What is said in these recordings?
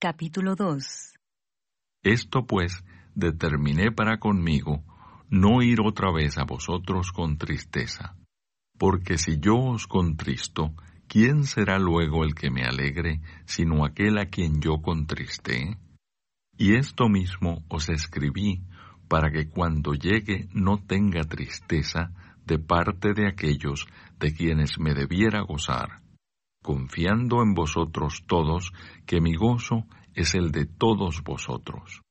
capítulo 2. Esto pues determiné para conmigo no ir otra vez a vosotros con tristeza. Porque si yo os contristo, ¿quién será luego el que me alegre, sino aquel a quien yo contristé? Y esto mismo os escribí, para que cuando llegue no tenga tristeza de parte de aquellos de quienes me debiera gozar, confiando en vosotros todos que mi gozo es el de todos vosotros.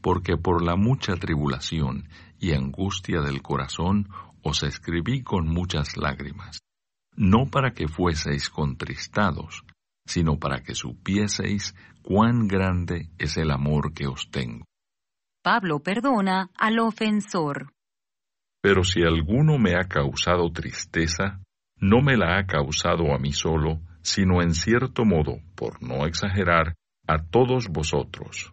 Porque por la mucha tribulación y angustia del corazón os escribí con muchas lágrimas, no para que fueseis contristados, sino para que supieseis cuán grande es el amor que os tengo. Pablo perdona al ofensor. Pero si alguno me ha causado tristeza, no me la ha causado a mí solo, sino en cierto modo, por no exagerar, a todos vosotros.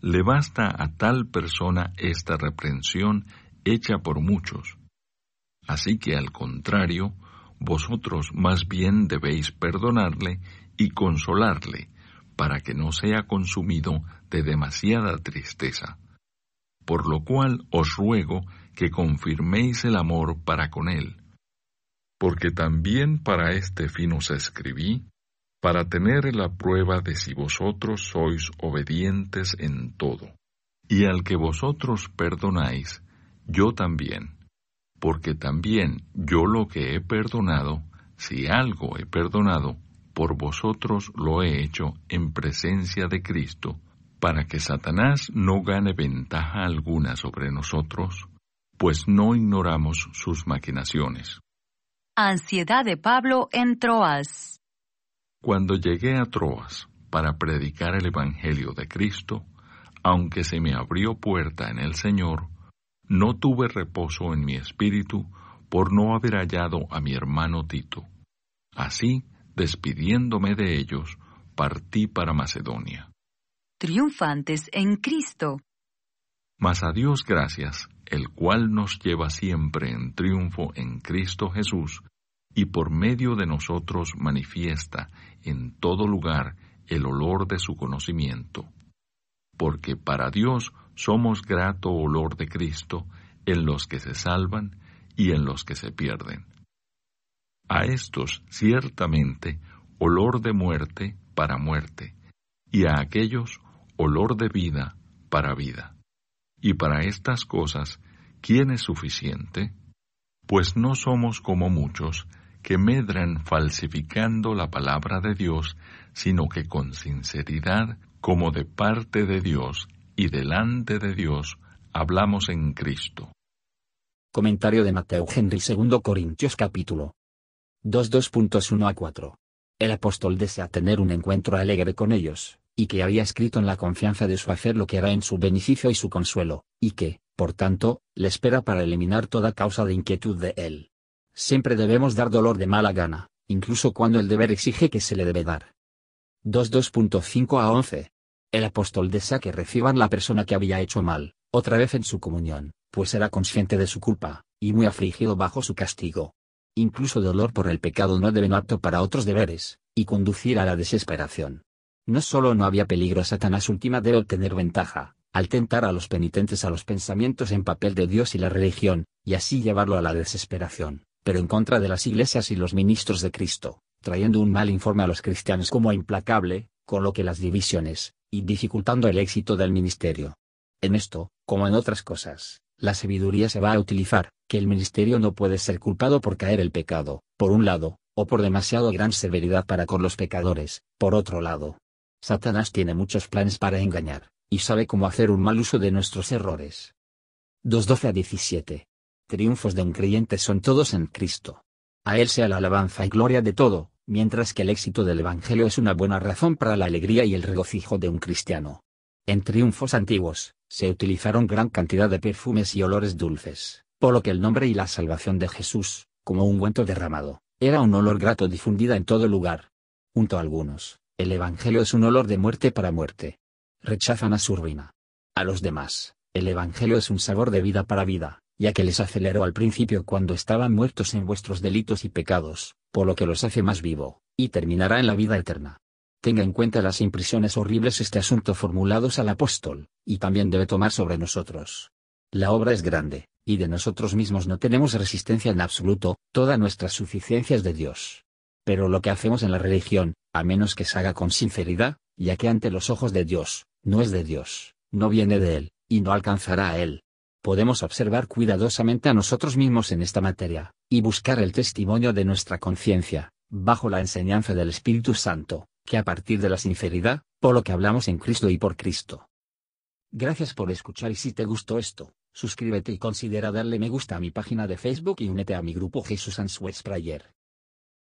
Le basta a tal persona esta reprensión hecha por muchos. Así que al contrario, vosotros más bien debéis perdonarle y consolarle, para que no sea consumido de demasiada tristeza. Por lo cual os ruego que confirméis el amor para con él. Porque también para este fin os escribí, para tener la prueba de si vosotros sois obedientes en todo. Y al que vosotros perdonáis, yo también, porque también yo lo que he perdonado, si algo he perdonado, por vosotros lo he hecho en presencia de Cristo, para que Satanás no gane ventaja alguna sobre nosotros, pues no ignoramos sus maquinaciones. Ansiedad de Pablo en Troas. Cuando llegué a Troas para predicar el Evangelio de Cristo, aunque se me abrió puerta en el Señor, no tuve reposo en mi espíritu por no haber hallado a mi hermano Tito. Así, despidiéndome de ellos, partí para Macedonia. Triunfantes en Cristo. Mas a Dios gracias, el cual nos lleva siempre en triunfo en Cristo Jesús, y por medio de nosotros manifiesta en todo lugar el olor de su conocimiento. Porque para Dios somos grato olor de Cristo en los que se salvan y en los que se pierden. A estos ciertamente olor de muerte para muerte, y a aquellos olor de vida para vida. Y para estas cosas, ¿quién es suficiente? Pues no somos como muchos que medran falsificando la palabra de Dios, sino que con sinceridad, como de parte de Dios y delante de Dios, hablamos en Cristo. Comentario de Mateo Henry 2 Corintios capítulo 2.2.1 a 4. El apóstol desea tener un encuentro alegre con ellos, y que había escrito en la confianza de su hacer lo que hará en su beneficio y su consuelo, y que, por tanto, le espera para eliminar toda causa de inquietud de él. Siempre debemos dar dolor de mala gana, incluso cuando el deber exige que se le debe dar. 2.2.5 a 11. El apóstol desea que reciban la persona que había hecho mal, otra vez en su comunión, pues era consciente de su culpa, y muy afligido bajo su castigo. Incluso dolor por el pecado no deben apto para otros deberes, y conducir a la desesperación. No solo no había peligro, Satanás última debe obtener ventaja, al tentar a los penitentes a los pensamientos en papel de Dios y la religión, y así llevarlo a la desesperación, pero en contra de las iglesias y los ministros de Cristo, trayendo un mal informe a los cristianos como implacable, con lo que las divisiones, y dificultando el éxito del ministerio. En esto, como en otras cosas, la sabiduría se va a utilizar, que el ministerio no puede ser culpado por caer el pecado, por un lado, o por demasiado gran severidad para con los pecadores, por otro lado. Satanás tiene muchos planes para engañar, y sabe cómo hacer un mal uso de nuestros errores. 2.12 a 17. Triunfos de un creyente son todos en Cristo. A Él sea la alabanza y gloria de todo, mientras que el éxito del Evangelio es una buena razón para la alegría y el regocijo de un cristiano. En triunfos antiguos, se utilizaron gran cantidad de perfumes y olores dulces, por lo que el nombre y la salvación de Jesús, como un ungüento derramado, era un olor grato difundida en todo lugar. Junto a algunos, el Evangelio es un olor de muerte para muerte. Rechazan a su ruina. A los demás, el Evangelio es un sabor de vida para vida, ya que les aceleró al principio cuando estaban muertos en vuestros delitos y pecados, por lo que los hace más vivo, y terminará en la vida eterna. tenga en cuenta las impresiones horribles este asunto formulados al apóstol, y también debe tomar sobre nosotros. La obra es grande, y de nosotros mismos no tenemos resistencia en absoluto, toda nuestra suficiencia es de Dios. Pero lo que hacemos en la religión, a menos que se haga con sinceridad, ya que ante los ojos de Dios, no es de Dios, no viene de Él, y no alcanzará a Él. Podemos observar cuidadosamente a nosotros mismos en esta materia, y buscar el testimonio de nuestra conciencia, bajo la enseñanza del Espíritu Santo, que a partir de la sinceridad, por lo que hablamos en Cristo y por Cristo. Gracias por escuchar y si te gustó esto, suscríbete y considera darle me gusta a mi página de Facebook y únete a mi grupo Jesús Answers Prayer.